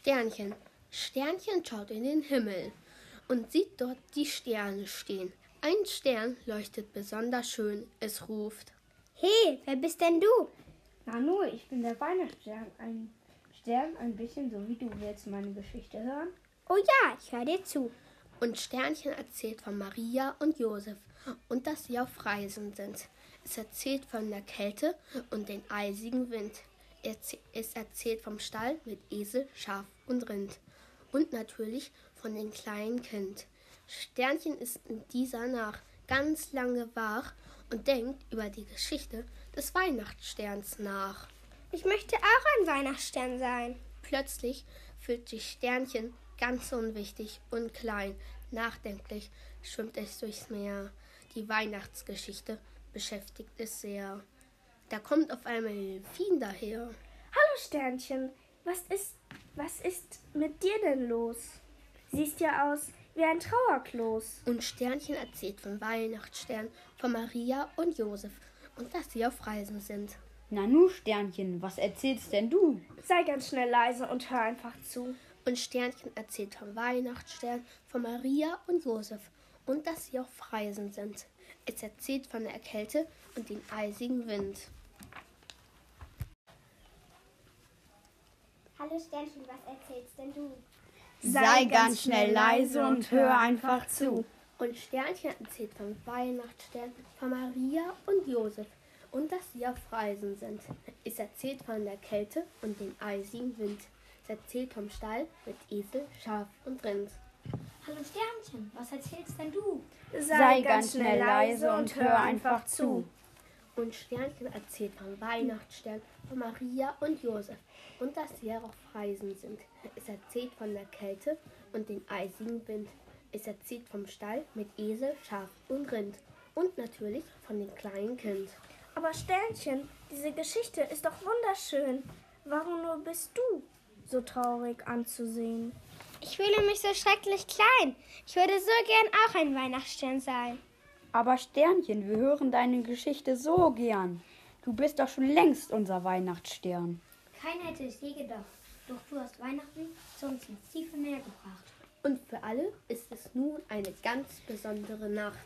Sternchen. Sternchen schaut in den Himmel und sieht dort die Sterne stehen. Ein Stern leuchtet besonders schön. Es ruft. Hey, wer bist denn du? Nanu, ich bin der Weihnachtsstern. Ein Stern, ein bisschen so wie du. Willst meine Geschichte hören? Oh ja, ich höre dir zu. Und Sternchen erzählt von Maria und Josef und dass sie auf Reisen sind. Es erzählt von der Kälte und den eisigen Wind. Es erzählt vom Stall mit Esel, Schaf und Rind. Und natürlich von dem kleinen Kind. Sternchen ist in dieser Nacht ganz lange wach und denkt über die Geschichte des Weihnachtssterns nach. Ich möchte auch ein Weihnachtsstern sein. Plötzlich fühlt sich Sternchen ganz unwichtig und klein. Nachdenklich schwimmt es durchs Meer. Die Weihnachtsgeschichte beschäftigt es sehr. Da kommt auf einmal Delfin daher. Hallo Sternchen, was ist, was ist mit dir denn los? Siehst ja aus wie ein Trauerklos. Und Sternchen erzählt vom Weihnachtsstern, von Maria und Josef und dass sie auf Reisen sind. Nanu, Sternchen, was erzählst denn du? Sei ganz schnell leise und hör einfach zu. Und Sternchen erzählt vom Weihnachtsstern, von Maria und Josef und dass sie auf Reisen sind. Es erzählt von der Kälte und dem eisigen Wind. Hallo Sternchen, was erzählst denn du? Sei ganz schnell leise und hör einfach zu. Und Sternchen erzählt vom Weihnachtsstern, von Maria und Josef und dass sie auf Reisen sind. Es erzählt von der Kälte und dem eisigen Wind. Es erzählt vom Stall mit Esel, Schaf und Rind. Hallo Sternchen, was erzählst denn du? Sei, Sei ganz schnell leise und hör einfach zu. Und Sternchen erzählt vom Weihnachtsstern, von Maria und Josef und dass sie auf Reisen sind. Es erzählt von der Kälte und dem eisigen Wind. Es erzählt vom Stall mit Esel, Schaf und Rind. Und natürlich von dem kleinen Kind. Aber Sternchen, diese Geschichte ist doch wunderschön. Warum nur bist du so traurig anzusehen? Ich fühle mich so schrecklich klein. Ich würde so gern auch ein Weihnachtsstern sein. Aber Sternchen, wir hören deine Geschichte so gern. Du bist doch schon längst unser Weihnachtsstern. Keiner hätte es je gedacht. Doch du hast Weihnachten zu uns ins tiefe Meer gebracht. Und für alle ist es nun eine ganz besondere Nacht.